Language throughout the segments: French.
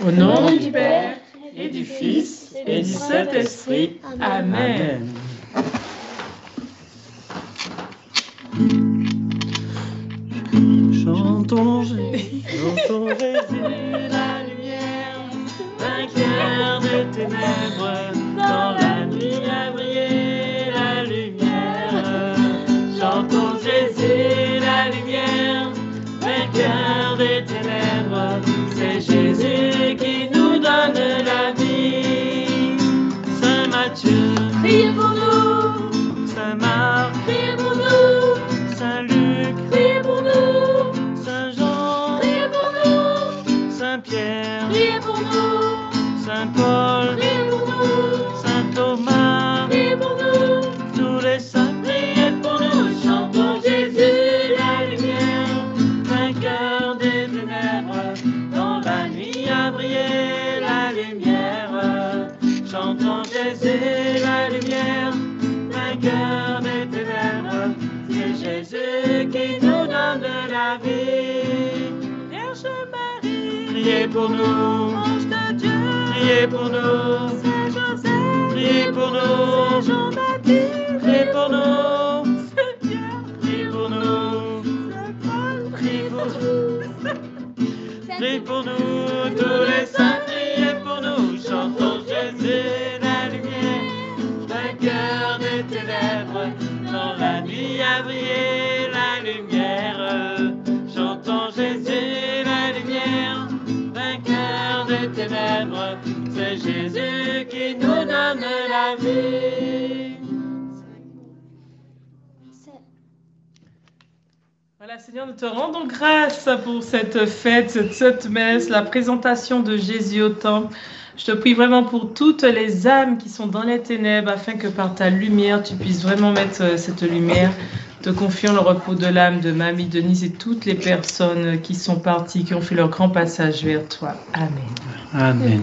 Au nom du Père et du Fils et du Saint-Esprit. Amen. Chantons, chantons Jésus, la lumière, vainqueur des ténèbres, Saint Paul, priez pour nous, Saint Thomas, priez pour nous. tous les saints priez pour nous, chantons Jésus la lumière, vainqueur des ténèbres, dans la nuit a brillé la lumière, chantons Jésus la lumière, vainqueur des ténèbres, c'est Jésus qui nous donne la vie. Vierge Marie, priez pour nous, priez pour nous, Saint Joseph, priez pour nous, Saint Jean-Baptiste, priez pour nous, Pierre, priez pour nous, Paul, priez pour nous, priez pour nous, tous les saints, priez pour nous, chantons Jésus la lumière, vainqueur des ténèbres, dans la nuit a brillé la lumière, chantons Jésus la lumière, vainqueur des ténèbres, c'est Jésus qui nous donne la vie. Voilà, Seigneur, nous te rendons grâce pour cette fête, cette, messe, la présentation de Jésus au temple. Je te prie vraiment pour toutes les âmes qui sont dans les ténèbres, afin que par ta lumière, tu puisses vraiment mettre euh, cette lumière. Te confiant le repos de l'âme de Mamie Denise et toutes les personnes qui sont parties, qui ont fait leur grand passage vers toi. Amen. Amen.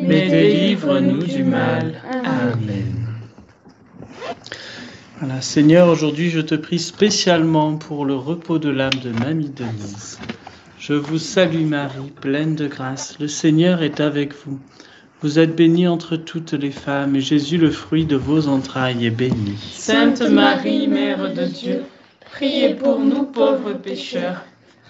mais délivre-nous du mal. Amen. Voilà, Seigneur, aujourd'hui je te prie spécialement pour le repos de l'âme de Mamie Denise. Je vous salue Marie, pleine de grâce. Le Seigneur est avec vous. Vous êtes bénie entre toutes les femmes, et Jésus, le fruit de vos entrailles, est béni. Sainte Marie, Mère de Dieu, priez pour nous pauvres pécheurs,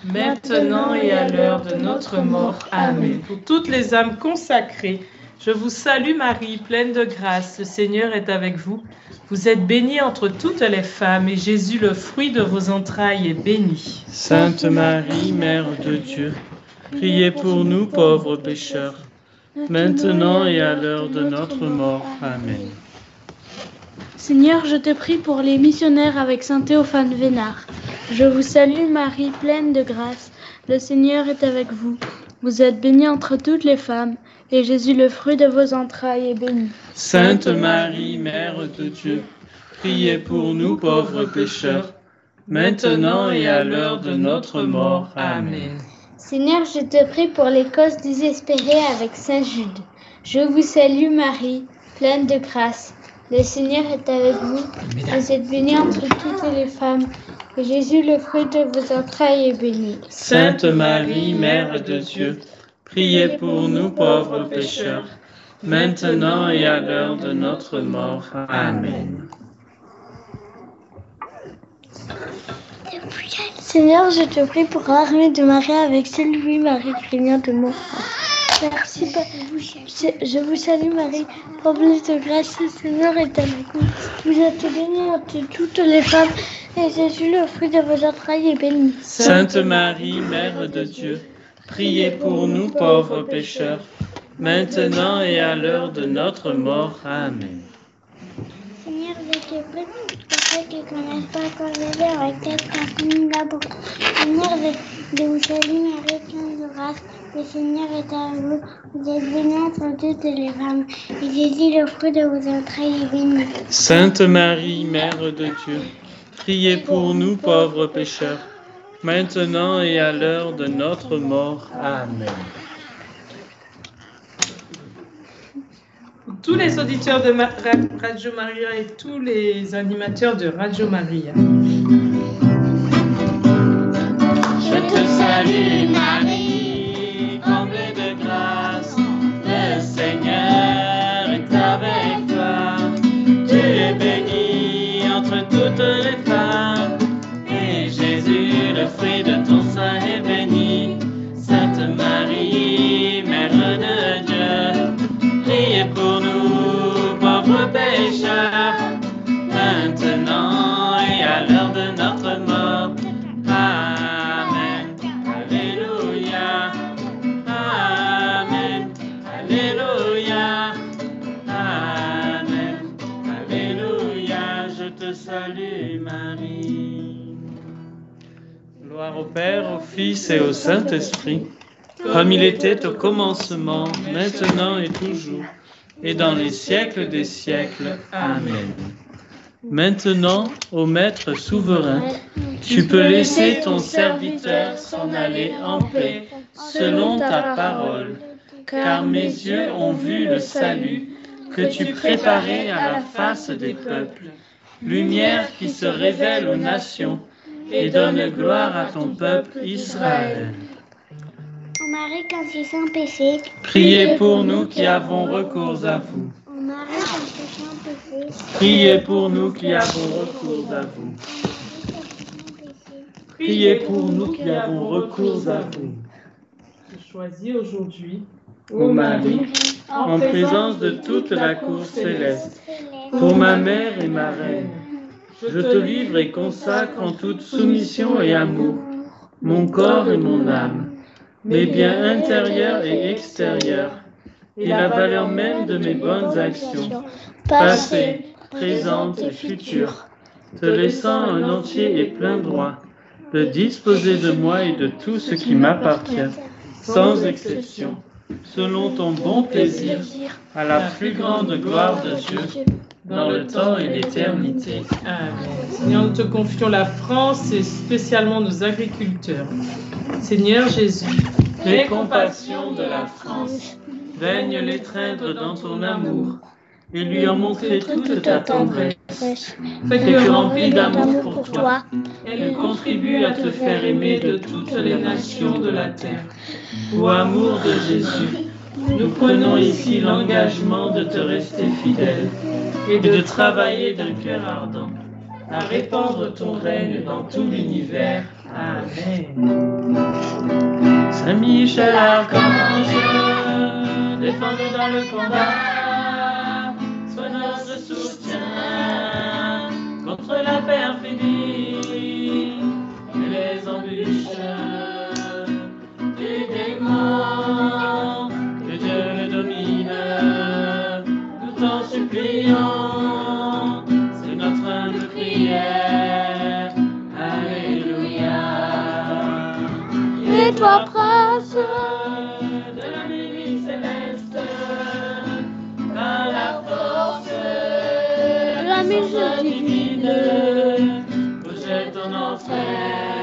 maintenant et à l'heure de notre mort. Amen. Pour toutes les âmes consacrées, je vous salue Marie, pleine de grâce. Le Seigneur est avec vous. Vous êtes bénie entre toutes les femmes, et Jésus, le fruit de vos entrailles, est béni. Sainte Marie, Mère de Dieu, priez pour nous pauvres pécheurs, maintenant et à l'heure de notre mort. Amen. Seigneur, je te prie pour les missionnaires avec Saint Théophane Vénard. Je vous salue Marie, pleine de grâce. Le Seigneur est avec vous. Vous êtes bénie entre toutes les femmes, et Jésus, le fruit de vos entrailles, est béni. Sainte Marie, Mère de Dieu, priez pour nous pauvres pécheurs, maintenant et à l'heure de notre mort. Amen. Seigneur, je te prie pour les causes désespérées avec Saint Jude. Je vous salue Marie, pleine de grâce. Le Seigneur est avec vous. Vous êtes bénie entre toutes les femmes. Jésus, le fruit de vos entrailles, est béni. Sainte Marie, Mère de Dieu, priez pour nous pauvres pécheurs, maintenant et à l'heure de notre mort. Amen. Seigneur, je te prie pour l'armée de Marie avec celle Louis Marie Crémière de Montfort. Merci, Père. Je, vous salue Marie, remplie de grâce, le Seigneur est avec vous. Vous êtes bénie entre toutes les femmes, et Jésus, le fruit de vos entrailles, est béni. Sainte Marie, Mère de Dieu, priez pour nous pauvres pécheurs, maintenant et à l'heure de notre mort. Amen. Seigneur, je te prie pour ceux qui ne connaissent pas encore Jésus avec quelques familles d'abord. Seigneur, je, vous salue Marie, pleine de grâce. Le Seigneur est avec vous. Vous êtes bénie entre toutes les femmes. Et Jésus, le fruit de vos entrailles, est béni. Sainte Marie, Mère de Dieu, priez pour nous pauvres pécheurs, maintenant et à l'heure de notre mort. Amen. Pour tous les auditeurs de Radio Maria et tous les animateurs de Radio Maria. Je te salue Marie, maintenant et à l'heure de notre mort. Amen. Alléluia. Amen. Alléluia. Amen. Alléluia. Je te salue, Marie. Gloire au Père, au Fils et au Saint-Esprit, comme il était au commencement, maintenant et toujours, et dans les siècles des siècles. Amen. Maintenant, ô Maître souverain, tu peux laisser ton serviteur s'en aller en paix, selon ta parole, car mes yeux ont vu le salut que tu préparais à la face des peuples, lumière qui se révèle aux nations et donne gloire à ton peuple Israël. Priez pour nous qui avons recours à vous. Ô Marie. Priez pour nous qui avons recours à vous. Priez pour nous qui avons recours à vous. Je choisis aujourd'hui, Ô Marie, en présence de toute la cour céleste, pour ma mère et ma reine, je te livre et consacre en toute soumission et amour mon corps et mon âme, mes biens intérieurs et extérieurs, et la valeur même de mes bonnes actions, passées, présentes et futures, te laissant un entier et plein droit de disposer de moi et de tout ce qui m'appartient, sans exception, selon ton bon plaisir, à la plus grande gloire de Dieu, dans le temps et l'éternité. Amen. Seigneur, nous te confions la France et spécialement nos agriculteurs. Seigneur Jésus, Les compassions de la France, daigne l'étreindre dans ton amour. et lui en montrer toute ta tendresse. fais que remplie d'amour pour toi, elle contribue à te faire aimer de toutes les nations de la terre. Ô amour de Jésus, nous prenons ici l'engagement de te rester fidèle et de travailler d'un cœur ardent à répandre ton règne dans tout l'univers. Amen. Saint Michel Archange, défends-nous dans le combat, sois notre soutien contre la perfidie et les embûches du démon. Que Dieu le domine, nous t'en supplions, c'est notre humble prière. Toi, prince, de la nuit céleste, par la force de la musique divine, rejette en enfer.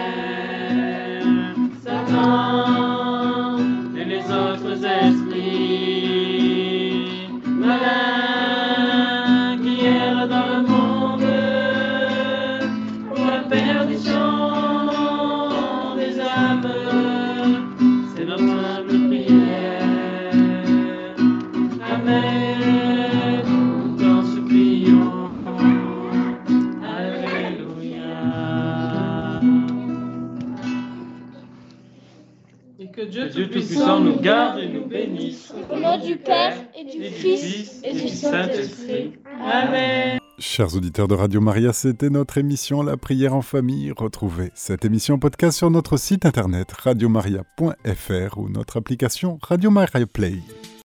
Satan Et que Dieu Tout-Puissant Tout-Puissant nous garde et nous bénisse. au nom du Père et du Fils et du Saint-Esprit. Amen. Chers auditeurs de Radio Maria, c'était notre émission La prière en famille. Retrouvez cette émission podcast sur notre site internet radiomaria.fr ou notre application Radio Maria Play.